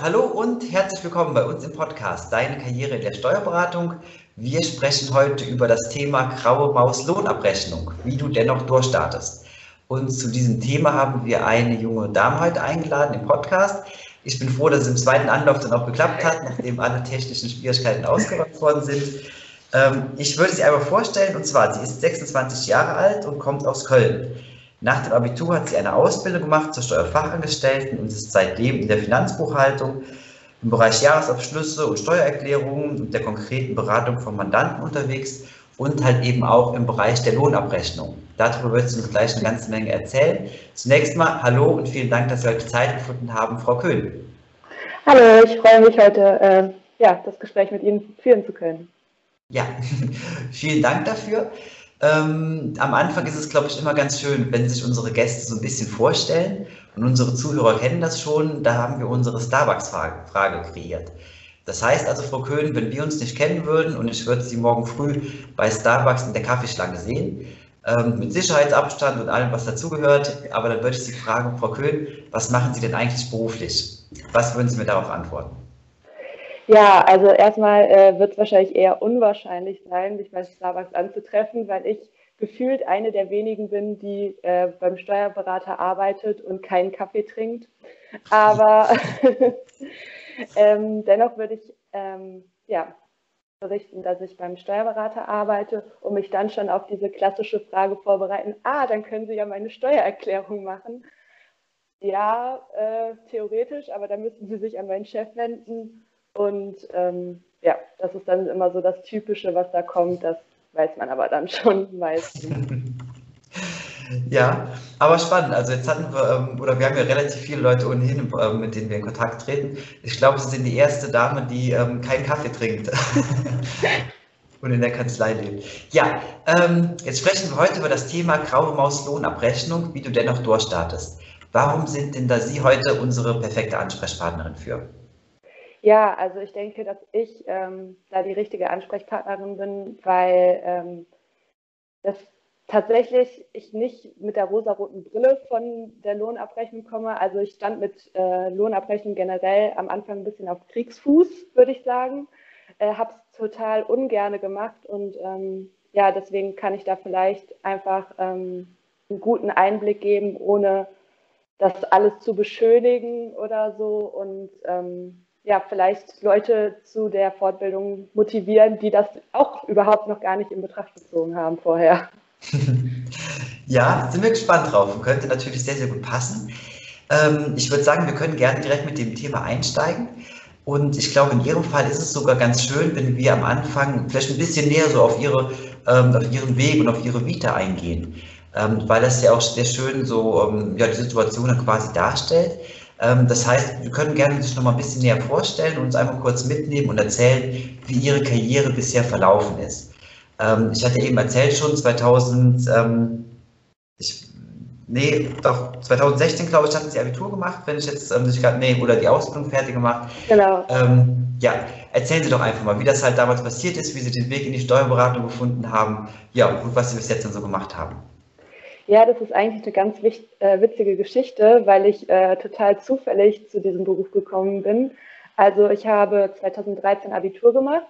Hallo und herzlich willkommen bei uns im Podcast Deine Karriere in der Steuerberatung. Wir sprechen heute über das Thema graue Maus Lohnabrechnung, wie du dennoch durchstartest. Und zu diesem Thema haben wir eine junge Dame heute eingeladen im Podcast. Ich bin froh, dass es im zweiten Anlauf dann auch geklappt hat, nachdem alle technischen Schwierigkeiten ausgeräumt worden sind. Ähm, ich würde sie einmal vorstellen, und zwar, sie ist 26 Jahre alt und kommt aus Köln. Nach dem Abitur hat sie eine Ausbildung gemacht zur Steuerfachangestellten und ist seitdem in der Finanzbuchhaltung im Bereich Jahresabschlüsse und Steuererklärungen und der konkreten Beratung von Mandanten unterwegs und halt eben auch im Bereich der Lohnabrechnung. Darüber wird sie uns gleich eine ganze Menge erzählen. Zunächst mal hallo und vielen Dank, dass Sie heute Zeit gefunden haben, Frau Köhn. Hallo, ich freue mich heute, äh, ja, das Gespräch mit Ihnen führen zu können. Ja, vielen Dank dafür. Ähm, am Anfang ist es, glaube ich, immer ganz schön, wenn sich unsere Gäste so ein bisschen vorstellen. Und unsere Zuhörer kennen das schon. Da haben wir unsere Starbucks-Frage kreiert. Das heißt also, Frau Köhn, wenn wir uns nicht kennen würden und ich würde Sie morgen früh bei Starbucks in der Kaffeeschlange sehen, ähm, mit Sicherheitsabstand und allem, was dazugehört, aber dann würde ich Sie fragen, Frau Köhn, was machen Sie denn eigentlich beruflich? Was würden Sie mir darauf antworten? Ja, also erstmal äh, wird es wahrscheinlich eher unwahrscheinlich sein, mich bei Starbucks anzutreffen, weil ich gefühlt eine der wenigen bin, die äh, beim Steuerberater arbeitet und keinen Kaffee trinkt. Aber ähm, dennoch würde ich ähm, ja, berichten, dass ich beim Steuerberater arbeite und mich dann schon auf diese klassische Frage vorbereiten, ah, dann können Sie ja meine Steuererklärung machen. Ja, äh, theoretisch, aber dann müssen Sie sich an meinen Chef wenden und ähm, ja, das ist dann immer so das Typische, was da kommt. Das weiß man aber dann schon meistens. Ja, aber spannend. Also jetzt hatten wir, ähm, oder wir haben ja relativ viele Leute ohnehin, ähm, mit denen wir in Kontakt treten. Ich glaube, Sie sind die erste Dame, die ähm, keinen Kaffee trinkt und in der Kanzlei lebt. Ja, jetzt sprechen wir heute über das Thema graue Maus Lohnabrechnung, wie du dennoch durchstartest. Warum sind denn da Sie heute unsere perfekte Ansprechpartnerin für? Ja, also ich denke, dass ich ähm, da die richtige Ansprechpartnerin bin, weil ähm, das tatsächlich ich nicht mit der rosaroten Brille von der Lohnabrechnung komme. Also ich stand mit äh, Lohnabrechnung generell am Anfang ein bisschen auf Kriegsfuß, würde ich sagen. Äh, Habe es total ungerne gemacht und ähm, ja, deswegen kann ich da vielleicht einfach ähm, einen guten Einblick geben, ohne das alles zu beschönigen oder so und ähm, ja, vielleicht Leute zu der Fortbildung motivieren, die das auch überhaupt noch gar nicht in Betracht gezogen haben vorher. ja, sind wir gespannt drauf könnte natürlich sehr, sehr gut passen. Ähm, ich würde sagen, wir können gerne direkt mit dem Thema einsteigen. Und ich glaube, in Ihrem Fall ist es sogar ganz schön, wenn wir am Anfang vielleicht ein bisschen näher so auf, Ihre, ähm, auf Ihren Weg und auf Ihre Vita eingehen, ähm, weil das ja auch sehr schön so ja, die Situation dann quasi darstellt. Ähm, das heißt, wir können gerne sich noch mal ein bisschen näher vorstellen und uns einmal kurz mitnehmen und erzählen, wie Ihre Karriere bisher verlaufen ist. Ähm, ich hatte eben erzählt schon, 2000, ähm, ich, nee, doch, 2016, glaube ich, hatten Sie Abitur gemacht, wenn ich jetzt nicht gerade, nee, oder die Ausbildung fertig gemacht. Genau. ja, erzählen Sie doch einfach mal, wie das halt damals passiert ist, wie Sie den Weg in die Steuerberatung gefunden haben, ja, und was Sie bis jetzt dann so gemacht haben. Ja, das ist eigentlich eine ganz äh, witzige Geschichte, weil ich äh, total zufällig zu diesem Beruf gekommen bin. Also ich habe 2013 Abitur gemacht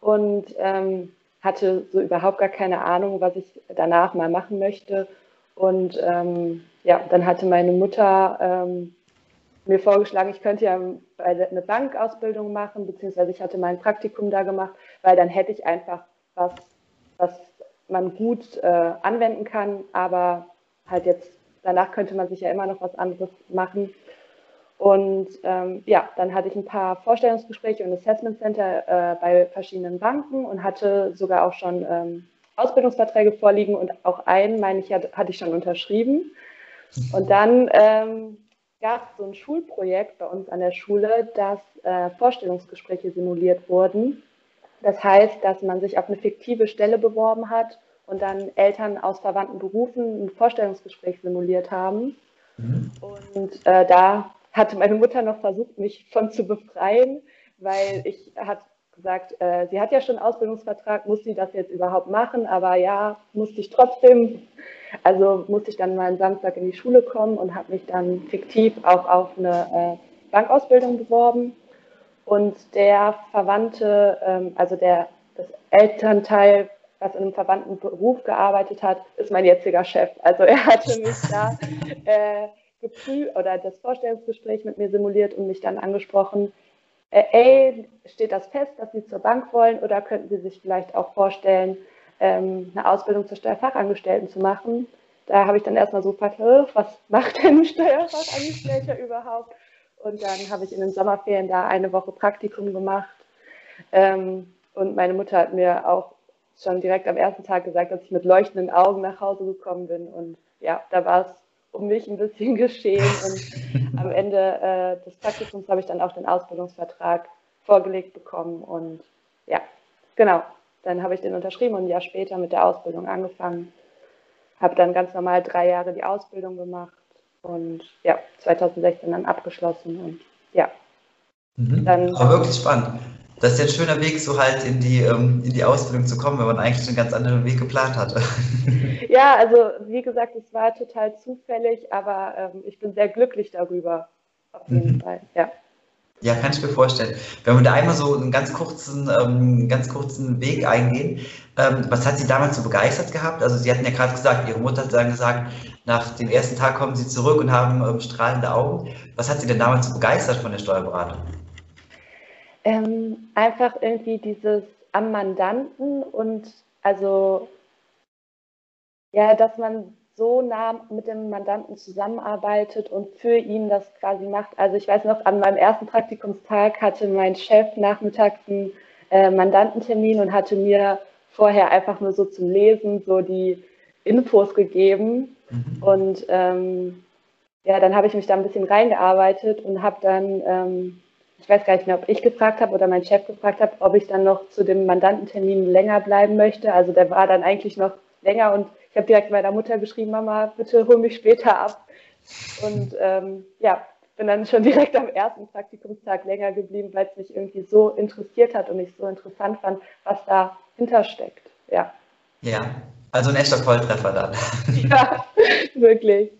und ähm, hatte so überhaupt gar keine Ahnung, was ich danach mal machen möchte. Und ähm, ja, dann hatte meine Mutter ähm, mir vorgeschlagen, ich könnte ja eine Bankausbildung machen, beziehungsweise ich hatte mein Praktikum da gemacht, weil dann hätte ich einfach was, was man gut äh, anwenden kann, aber halt jetzt danach könnte man sich ja immer noch was anderes machen. Und ähm, ja, dann hatte ich ein paar Vorstellungsgespräche und Assessment Center äh, bei verschiedenen Banken und hatte sogar auch schon ähm, Ausbildungsverträge vorliegen und auch einen, meine ich, hatte ich schon unterschrieben. Und dann ähm, gab es so ein Schulprojekt bei uns an der Schule, dass äh, Vorstellungsgespräche simuliert wurden. Das heißt, dass man sich auf eine fiktive Stelle beworben hat und dann Eltern aus verwandten Berufen ein Vorstellungsgespräch simuliert haben. Mhm. Und äh, da hatte meine Mutter noch versucht, mich von zu befreien, weil ich hat gesagt, äh, sie hat ja schon einen Ausbildungsvertrag, muss sie das jetzt überhaupt machen? Aber ja, musste ich trotzdem. Also musste ich dann mal einen Samstag in die Schule kommen und habe mich dann fiktiv auch auf eine Bankausbildung beworben und der Verwandte, ähm, also der, das Elternteil, was in einem verwandten Beruf gearbeitet hat, ist mein jetziger Chef. Also er hatte mich da äh, geprüft oder das Vorstellungsgespräch mit mir simuliert und mich dann angesprochen, äh, ey, steht das fest, dass Sie zur Bank wollen oder könnten Sie sich vielleicht auch vorstellen, ähm, eine Ausbildung zur Steuerfachangestellten zu machen? Da habe ich dann erstmal so gefragt, was macht denn ein Steuerfachangestellter überhaupt? Und dann habe ich in den Sommerferien da eine Woche Praktikum gemacht. Ähm, und meine Mutter hat mir auch schon direkt am ersten Tag gesagt, dass ich mit leuchtenden Augen nach Hause gekommen bin. Und ja, da war es um mich ein bisschen geschehen. Und am Ende äh, des Praktikums habe ich dann auch den Ausbildungsvertrag vorgelegt bekommen. Und ja, genau, dann habe ich den unterschrieben und ein Jahr später mit der Ausbildung angefangen. Habe dann ganz normal drei Jahre die Ausbildung gemacht und ja, 2016 dann abgeschlossen und ja. Mhm. Dann, Aber wirklich spannend. Das ist ja ein schöner Weg, so halt in die, ähm, in die Ausbildung zu kommen, wenn man eigentlich einen ganz anderen Weg geplant hatte. Ja, also wie gesagt, es war total zufällig, aber ähm, ich bin sehr glücklich darüber, auf jeden mhm. Fall, ja. Ja, kann ich mir vorstellen. Wenn wir da einmal so einen ganz kurzen, ähm, ganz kurzen Weg eingehen, ähm, was hat Sie damals so begeistert gehabt? Also Sie hatten ja gerade gesagt, Ihre Mutter hat dann gesagt, nach dem ersten Tag kommen Sie zurück und haben ähm, strahlende Augen. Was hat Sie denn damals so begeistert von der Steuerberatung? Ähm, einfach irgendwie dieses am Mandanten und also ja, dass man so nah mit dem Mandanten zusammenarbeitet und für ihn das quasi macht. Also ich weiß noch, an meinem ersten Praktikumstag hatte mein Chef nachmittags einen äh, Mandantentermin und hatte mir vorher einfach nur so zum Lesen so die Infos gegeben. Mhm. Und ähm, ja, dann habe ich mich da ein bisschen reingearbeitet und habe dann, ähm, ich weiß gar nicht mehr, ob ich gefragt habe oder mein Chef gefragt habe, ob ich dann noch zu dem Mandantentermin länger bleiben möchte. Also der war dann eigentlich noch länger und ich habe direkt meiner Mutter geschrieben, Mama, bitte hol mich später ab. Und ähm, ja, bin dann schon direkt am ersten Praktikumstag länger geblieben, weil es mich irgendwie so interessiert hat und ich so interessant fand, was dahinter steckt. Ja. Ja, also ein echter Volltreffer dann. Ja, wirklich.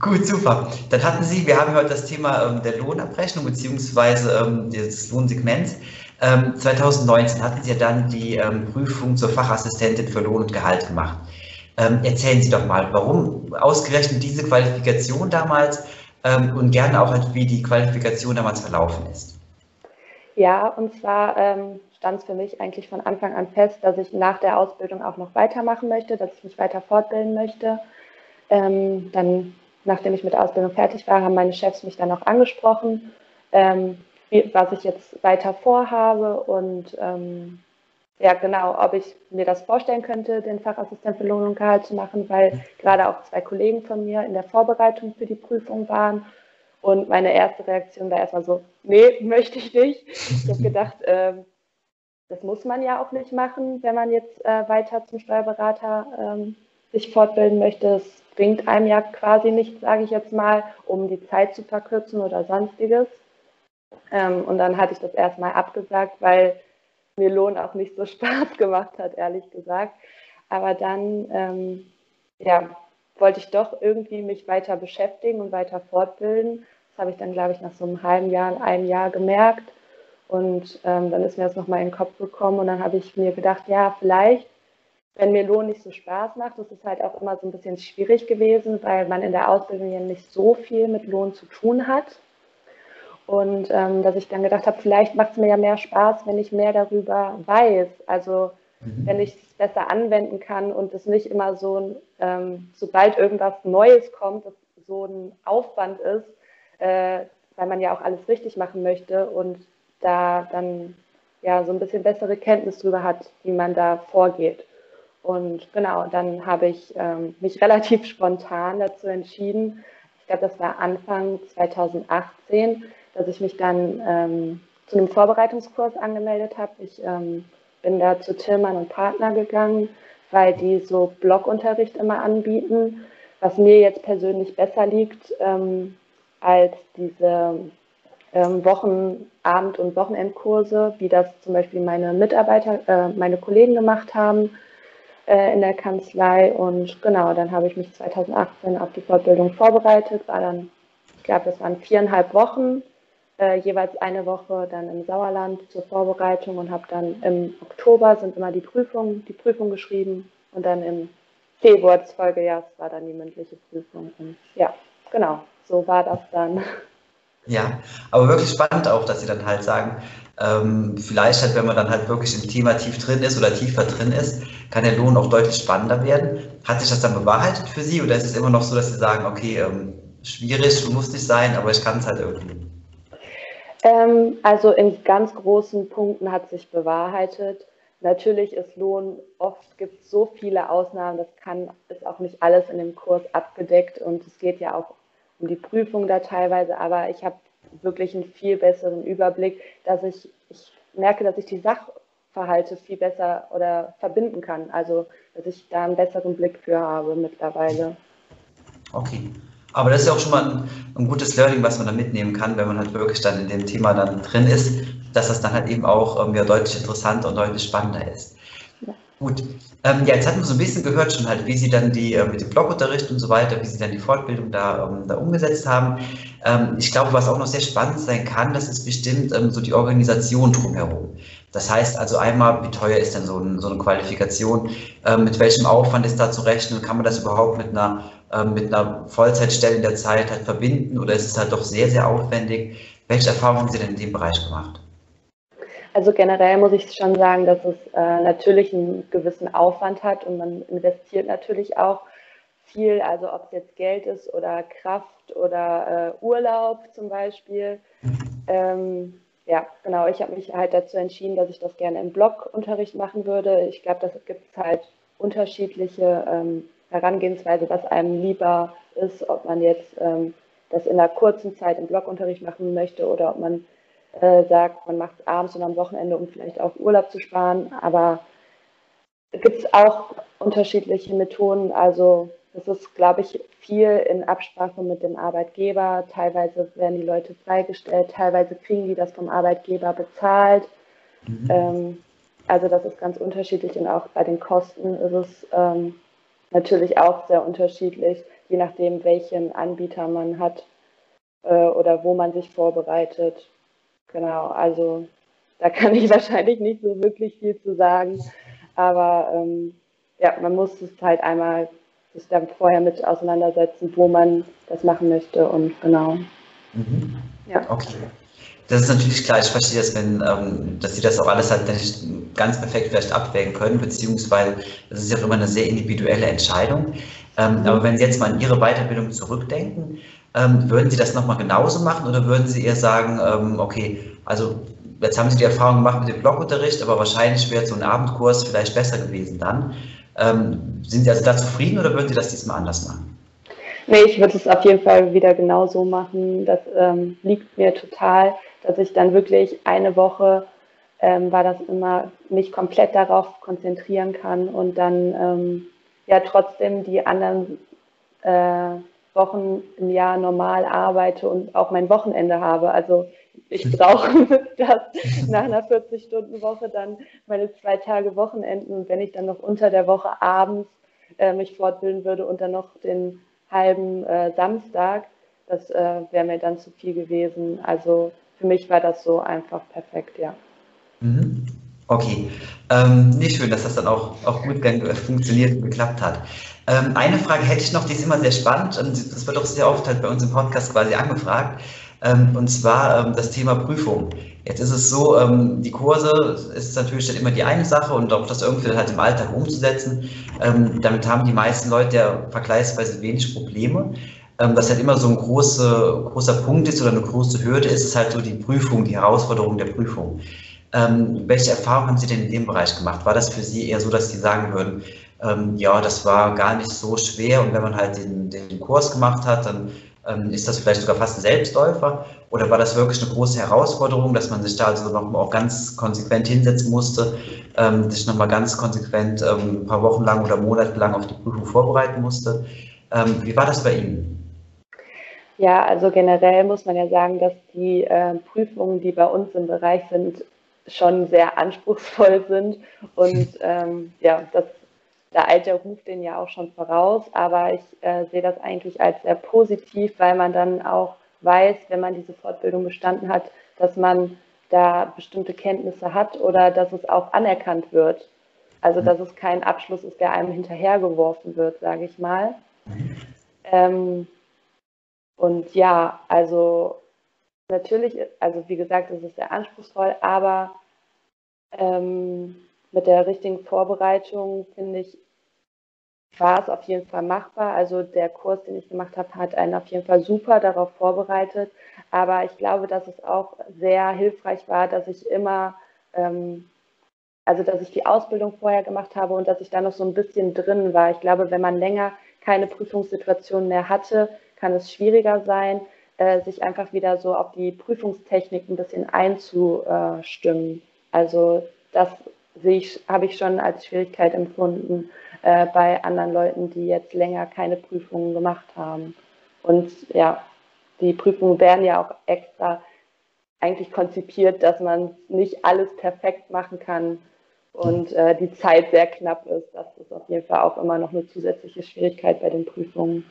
Gut, super. Dann hatten Sie, wir haben heute das Thema ähm, der Lohnabrechnung bzw. Ähm, des Lohnsegments. Ähm, 2019 hatten Sie ja dann die ähm, Prüfung zur Fachassistentin für Lohn und Gehalt gemacht. Ähm, erzählen Sie doch mal, warum ausgerechnet diese Qualifikation damals ähm, und gerne auch, wie die Qualifikation damals verlaufen ist. Ja, und zwar stand es für mich eigentlich von Anfang an fest, dass ich nach der Ausbildung auch noch weitermachen möchte, dass ich mich weiter fortbilden möchte. Ähm, dann, nachdem ich mit der Ausbildung fertig war, haben meine Chefs mich dann auch angesprochen, ähm, wie, was ich jetzt weiter vorhabe und ähm, ja, genau, ob ich mir das vorstellen könnte, den Fachassistent für Lohn und Gehalt zu machen, weil gerade auch zwei Kollegen von mir in der Vorbereitung für die Prüfung waren. Und meine erste Reaktion war erstmal so, nee, möchte ich nicht. Ich habe gedacht, äh, das muss man ja auch nicht machen, wenn man jetzt äh, weiter zum Steuerberater ähm, sich fortbilden möchte. Es bringt einem ja quasi nichts, sage ich jetzt mal, um die Zeit zu verkürzen oder sonstiges. Ähm, und dann hatte ich das erstmal abgesagt, weil mir Lohn auch nicht so Spaß gemacht hat, ehrlich gesagt. Aber dann, ähm, ja, wollte ich doch irgendwie mich weiter beschäftigen und weiter fortbilden. Das habe ich dann, glaube ich, nach so einem halben Jahr, einem Jahr gemerkt. Und ähm, dann ist mir das nochmal in den Kopf gekommen und dann habe ich mir gedacht, ja, vielleicht, wenn mir Lohn nicht so Spaß macht, das ist halt auch immer so ein bisschen schwierig gewesen, weil man in der Ausbildung ja nicht so viel mit Lohn zu tun hat. Und ähm, dass ich dann gedacht habe, vielleicht macht es mir ja mehr Spaß, wenn ich mehr darüber weiß. Also mhm. wenn ich es besser anwenden kann und es nicht immer so, ein, ähm, sobald irgendwas Neues kommt, so ein Aufwand ist, äh, weil man ja auch alles richtig machen möchte und da dann ja so ein bisschen bessere Kenntnis darüber hat, wie man da vorgeht. Und genau, dann habe ich ähm, mich relativ spontan dazu entschieden. Ich glaube, das war Anfang 2018 dass ich mich dann ähm, zu einem Vorbereitungskurs angemeldet habe. Ich ähm, bin da zu Tillmann und Partner gegangen, weil die so Blockunterricht immer anbieten, was mir jetzt persönlich besser liegt ähm, als diese ähm, Wochenabend- und Wochenendkurse, wie das zum Beispiel meine Mitarbeiter, äh, meine Kollegen gemacht haben äh, in der Kanzlei. Und genau, dann habe ich mich 2018 auf die Fortbildung vorbereitet, war dann, ich glaube, das waren viereinhalb Wochen äh, jeweils eine Woche dann im Sauerland zur Vorbereitung und habe dann im Oktober sind immer die Prüfungen, die Prüfung geschrieben und dann im Februar des Folgejahres war dann die mündliche Prüfung. Und ja, genau, so war das dann. Ja, aber wirklich spannend auch, dass Sie dann halt sagen, ähm, vielleicht halt, wenn man dann halt wirklich im Thema tief drin ist oder tiefer drin ist, kann der Lohn auch deutlich spannender werden. Hat sich das dann bewahrheitet für Sie oder ist es immer noch so, dass Sie sagen, okay, ähm, schwierig, muss nicht sein, aber ich kann es halt irgendwie? Ähm, also in ganz großen Punkten hat sich bewahrheitet. Natürlich ist Lohn, oft gibt es so viele Ausnahmen, das kann, ist auch nicht alles in dem Kurs abgedeckt und es geht ja auch um die Prüfung da teilweise, aber ich habe wirklich einen viel besseren Überblick, dass ich, ich merke, dass ich die Sachverhalte viel besser oder verbinden kann. Also, dass ich da einen besseren Blick für habe mittlerweile. Okay. Aber das ist ja auch schon mal ein, ein, gutes Learning, was man da mitnehmen kann, wenn man halt wirklich dann in dem Thema dann drin ist, dass das dann halt eben auch ähm, ja, deutlich interessanter und deutlich spannender ist. Gut, ähm, ja, jetzt hatten wir so ein bisschen gehört schon halt, wie Sie dann die äh, mit dem Blogunterricht und so weiter, wie Sie dann die Fortbildung da, ähm, da umgesetzt haben. Ähm, ich glaube, was auch noch sehr spannend sein kann, das ist bestimmt ähm, so die Organisation drumherum. Das heißt also einmal, wie teuer ist denn so, ein, so eine Qualifikation? Ähm, mit welchem Aufwand ist da zu rechnen? Kann man das überhaupt mit einer, ähm, mit einer Vollzeitstelle in der Zeit halt verbinden oder ist es halt doch sehr, sehr aufwendig? Welche Erfahrungen haben Sie denn in dem Bereich gemacht? Also generell muss ich schon sagen, dass es äh, natürlich einen gewissen Aufwand hat und man investiert natürlich auch viel, also ob es jetzt Geld ist oder Kraft oder äh, Urlaub zum Beispiel. Ähm, ja, genau, ich habe mich halt dazu entschieden, dass ich das gerne im Blogunterricht machen würde. Ich glaube, das gibt es halt unterschiedliche ähm, Herangehensweise, was einem lieber ist, ob man jetzt ähm, das in einer kurzen Zeit im Blogunterricht machen möchte oder ob man äh, sagt, man macht es abends und am Wochenende, um vielleicht auch Urlaub zu sparen. Aber es gibt auch unterschiedliche Methoden. Also das ist, glaube ich, viel in Absprache mit dem Arbeitgeber. Teilweise werden die Leute freigestellt, teilweise kriegen die das vom Arbeitgeber bezahlt. Mhm. Ähm, also das ist ganz unterschiedlich und auch bei den Kosten ist es ähm, natürlich auch sehr unterschiedlich, je nachdem, welchen Anbieter man hat äh, oder wo man sich vorbereitet. Genau, also da kann ich wahrscheinlich nicht so wirklich viel zu sagen. Aber ähm, ja, man muss es halt einmal sich dann vorher mit auseinandersetzen, wo man das machen möchte und genau. Mhm. Ja. Okay. Das ist natürlich klar, ich verstehe das, wenn, ähm, dass Sie das auch alles halt nicht ganz perfekt vielleicht abwägen können, beziehungsweise das ist ja auch immer eine sehr individuelle Entscheidung. Ähm, mhm. Aber wenn Sie jetzt mal an Ihre Weiterbildung zurückdenken, ähm, würden Sie das nochmal genauso machen oder würden Sie eher sagen, ähm, okay, also jetzt haben Sie die Erfahrung gemacht mit dem Blogunterricht, aber wahrscheinlich wäre so ein Abendkurs vielleicht besser gewesen dann. Ähm, sind Sie also da zufrieden oder würden Sie das diesmal anders machen? Nee, ich würde es auf jeden Fall wieder genauso machen. Das ähm, liegt mir total, dass ich dann wirklich eine Woche ähm, war das immer mich komplett darauf konzentrieren kann und dann ähm, ja trotzdem die anderen äh, Wochen im Jahr normal arbeite und auch mein Wochenende habe. Also ich brauche das nach einer 40-Stunden-Woche dann meine zwei Tage Wochenenden. Und wenn ich dann noch unter der Woche abends äh, mich fortbilden würde und dann noch den halben äh, Samstag, das äh, wäre mir dann zu viel gewesen. Also für mich war das so einfach perfekt, ja. Mhm. Okay, ähm, nicht schön, dass das dann auch, auch gut funktioniert und geklappt hat. Ähm, eine Frage hätte ich noch, die ist immer sehr spannend und das wird auch sehr oft halt bei uns im Podcast quasi angefragt. Ähm, und zwar ähm, das Thema Prüfung. Jetzt ist es so, ähm, die Kurse ist natürlich dann immer die eine Sache und auch das irgendwie halt im Alltag umzusetzen. Ähm, damit haben die meisten Leute ja vergleichsweise wenig Probleme. Ähm, was halt immer so ein große, großer Punkt ist oder eine große Hürde ist, ist halt so die Prüfung, die Herausforderung der Prüfung. Ähm, welche Erfahrungen haben Sie denn in dem Bereich gemacht? War das für Sie eher so, dass Sie sagen würden, ähm, ja, das war gar nicht so schwer und wenn man halt den, den Kurs gemacht hat, dann ähm, ist das vielleicht sogar fast ein Selbstläufer? Oder war das wirklich eine große Herausforderung, dass man sich da also nochmal auch ganz konsequent hinsetzen musste, ähm, sich nochmal ganz konsequent ähm, ein paar Wochen lang oder Monate lang auf die Prüfung vorbereiten musste? Ähm, wie war das bei Ihnen? Ja, also generell muss man ja sagen, dass die äh, Prüfungen, die bei uns im Bereich sind, schon sehr anspruchsvoll sind. Und ähm, ja, das, der Alter ruft den ja auch schon voraus. Aber ich äh, sehe das eigentlich als sehr positiv, weil man dann auch weiß, wenn man diese Fortbildung bestanden hat, dass man da bestimmte Kenntnisse hat oder dass es auch anerkannt wird. Also dass es kein Abschluss ist, der einem hinterhergeworfen wird, sage ich mal. Ähm, und ja, also natürlich, also wie gesagt, es ist sehr anspruchsvoll, aber ähm, mit der richtigen Vorbereitung, finde ich, war es auf jeden Fall machbar. Also der Kurs, den ich gemacht habe, hat einen auf jeden Fall super darauf vorbereitet. Aber ich glaube, dass es auch sehr hilfreich war, dass ich immer, ähm, also dass ich die Ausbildung vorher gemacht habe und dass ich da noch so ein bisschen drin war. Ich glaube, wenn man länger keine Prüfungssituation mehr hatte, kann es schwieriger sein, äh, sich einfach wieder so auf die Prüfungstechnik ein bisschen einzustimmen. Also das sehe ich, habe ich schon als Schwierigkeit empfunden äh, bei anderen Leuten, die jetzt länger keine Prüfungen gemacht haben. Und ja, die Prüfungen werden ja auch extra eigentlich konzipiert, dass man nicht alles perfekt machen kann und äh, die Zeit sehr knapp ist. Das ist auf jeden Fall auch immer noch eine zusätzliche Schwierigkeit bei den Prüfungen.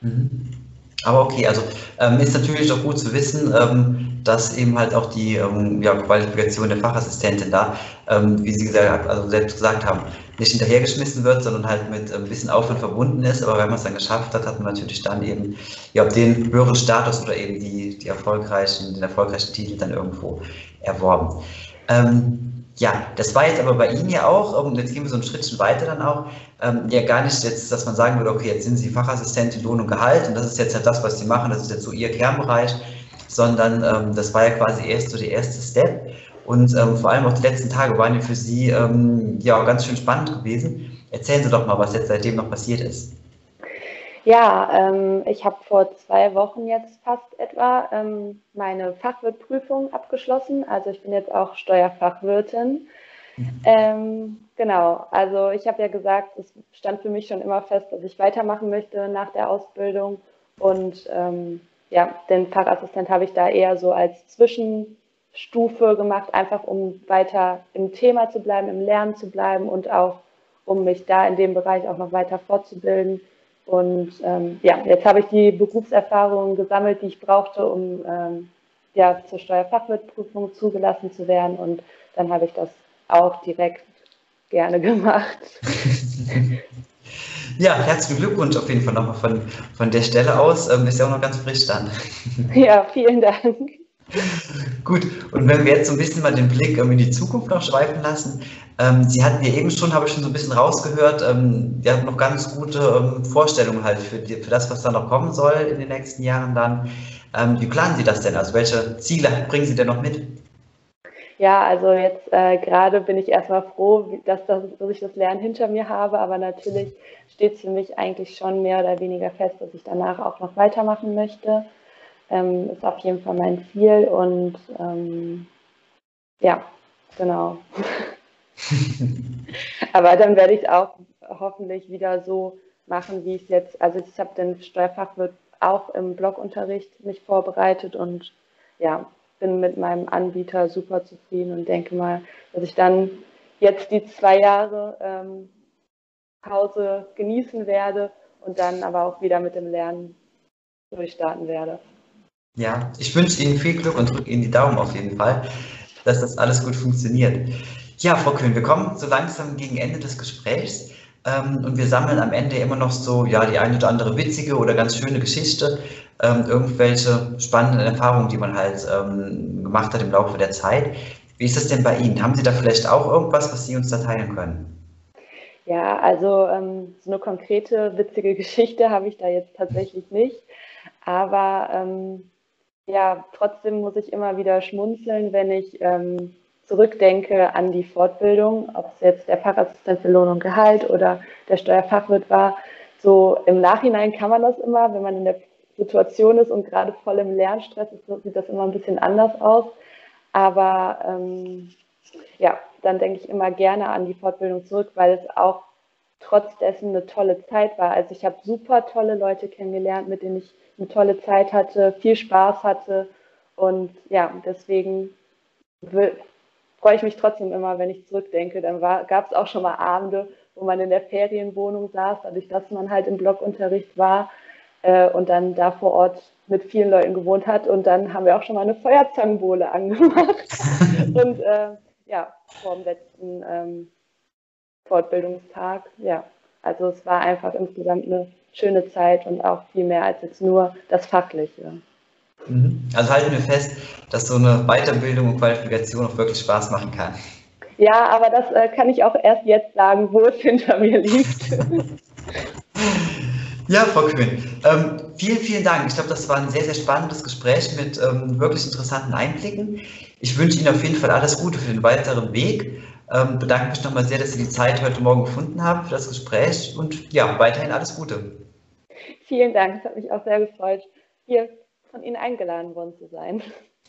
Mhm. Aber okay, also ähm, ist natürlich auch gut zu wissen, ähm, dass eben halt auch die ähm, ja, Qualifikation der Fachassistentin da, ähm, wie Sie gesagt, also selbst gesagt haben, nicht hinterhergeschmissen wird, sondern halt mit ein bisschen Aufwand verbunden ist. Aber wenn man es dann geschafft hat, hat man natürlich dann eben ja, den höheren Status oder eben die, die erfolgreichen, den erfolgreichen Titel dann irgendwo erworben. Ähm, ja, das war jetzt aber bei Ihnen ja auch, und jetzt gehen wir so ein Schrittchen weiter dann auch, ähm, ja gar nicht jetzt, dass man sagen würde, okay, jetzt sind Sie Fachassistentin Lohn und Gehalt und das ist jetzt halt das, was Sie machen, das ist jetzt so Ihr Kernbereich, sondern ähm, das war ja quasi erst so der erste Step und ähm, vor allem auch die letzten Tage waren ja für Sie ähm, ja ganz schön spannend gewesen. Erzählen Sie doch mal, was jetzt seitdem noch passiert ist. Ja, ähm, ich habe vor zwei Wochen jetzt fast etwa ähm, meine Fachwirtprüfung abgeschlossen. Also ich bin jetzt auch Steuerfachwirtin. Mhm. Ähm, genau, also ich habe ja gesagt, es stand für mich schon immer fest, dass ich weitermachen möchte nach der Ausbildung. Und ähm, ja, den Fachassistent habe ich da eher so als Zwischenstufe gemacht, einfach um weiter im Thema zu bleiben, im Lernen zu bleiben und auch um mich da in dem Bereich auch noch weiter fortzubilden und ähm, ja, jetzt habe ich die Berufserfahrung gesammelt, die ich brauchte, um ähm, ja, zur Steuerfachwirtprüfung zugelassen zu werden. Und dann habe ich das auch direkt gerne gemacht. Ja, herzlichen Glückwunsch auf jeden Fall nochmal von, von der Stelle aus. Ähm, ist ja auch noch ganz frisch dann. Ja, vielen Dank. Gut, und wenn wir jetzt so ein bisschen mal den Blick ähm, in die Zukunft noch schweifen lassen. Ähm, Sie hatten ja eben schon, habe ich schon so ein bisschen rausgehört, ähm, Sie hatten noch ganz gute ähm, Vorstellungen halt für, die, für das, was da noch kommen soll in den nächsten Jahren dann. Ähm, wie planen Sie das denn? Also welche Ziele bringen Sie denn noch mit? Ja, also jetzt äh, gerade bin ich erstmal froh, dass, das, dass ich das Lernen hinter mir habe, aber natürlich steht es für mich eigentlich schon mehr oder weniger fest, dass ich danach auch noch weitermachen möchte ähm, ist auf jeden Fall mein Ziel und ähm, ja, genau. Aber dann werde ich es auch hoffentlich wieder so machen, wie ich es jetzt, also ich habe den Steuerfachwirt auch im Blogunterricht mich vorbereitet und ja, bin mit meinem Anbieter super zufrieden und denke mal, dass ich dann jetzt die zwei Jahre ähm, Pause genießen werde und dann aber auch wieder mit dem Lernen durchstarten werde. Ja, ich wünsche Ihnen viel Glück und drücke Ihnen die Daumen auf jeden Fall, dass das alles gut funktioniert. Ja, Frau Kühn, wir kommen so langsam gegen Ende des Gesprächs ähm, und wir sammeln am Ende immer noch so, ja, die eine oder andere witzige oder ganz schöne Geschichte, ähm, irgendwelche spannenden Erfahrungen, die man halt ähm, gemacht hat im Laufe der Zeit. Wie ist das denn bei Ihnen? Haben Sie da vielleicht auch irgendwas, was Sie uns da teilen können? Ja, also ähm, so eine konkrete witzige Geschichte habe ich da jetzt tatsächlich nicht. Aber ähm, ja, trotzdem muss ich immer wieder schmunzeln, wenn ich ähm, zurückdenke an die Fortbildung, ob es jetzt der Fachassistent für Lohn und Gehalt oder der Steuerfachwirt war. So im Nachhinein kann man das immer, wenn man in der Situation ist und gerade voll im Lernstress ist, sieht das immer ein bisschen anders aus. Aber ähm, ja, dann denke ich immer gerne an die Fortbildung zurück, weil es auch trotz dessen eine tolle Zeit war. Also ich habe super tolle Leute kennengelernt, mit denen ich eine tolle Zeit hatte, viel Spaß hatte. Und ja, deswegen freue ich mich trotzdem immer, wenn ich zurückdenke. Dann gab es auch schon mal Abende, wo man in der Ferienwohnung saß, dadurch, dass man halt im Blockunterricht war äh, und dann da vor Ort mit vielen Leuten gewohnt hat. Und dann haben wir auch schon mal eine Feuerzangenbowle angemacht. und äh, ja, vor dem letzten ähm, Fortbildungstag, ja. Also es war einfach insgesamt eine schöne Zeit und auch viel mehr als jetzt nur das Fachliche. Mhm. Also halten wir fest, dass so eine Weiterbildung und Qualifikation auch wirklich Spaß machen kann. Ja, aber das äh, kann ich auch erst jetzt sagen, wo es hinter mir liegt. Ja, Frau Kühn, ähm, vielen, vielen Dank. Ich glaube, das war ein sehr, sehr spannendes Gespräch mit ähm, wirklich interessanten Einblicken. Ich wünsche Ihnen auf jeden Fall alles Gute für den weiteren Weg. Ähm, bedanke mich nochmal sehr, dass Sie die Zeit heute Morgen gefunden haben für das Gespräch und ja, weiterhin alles Gute. Vielen Dank, es hat mich auch sehr gefreut, hier von Ihnen eingeladen worden zu sein.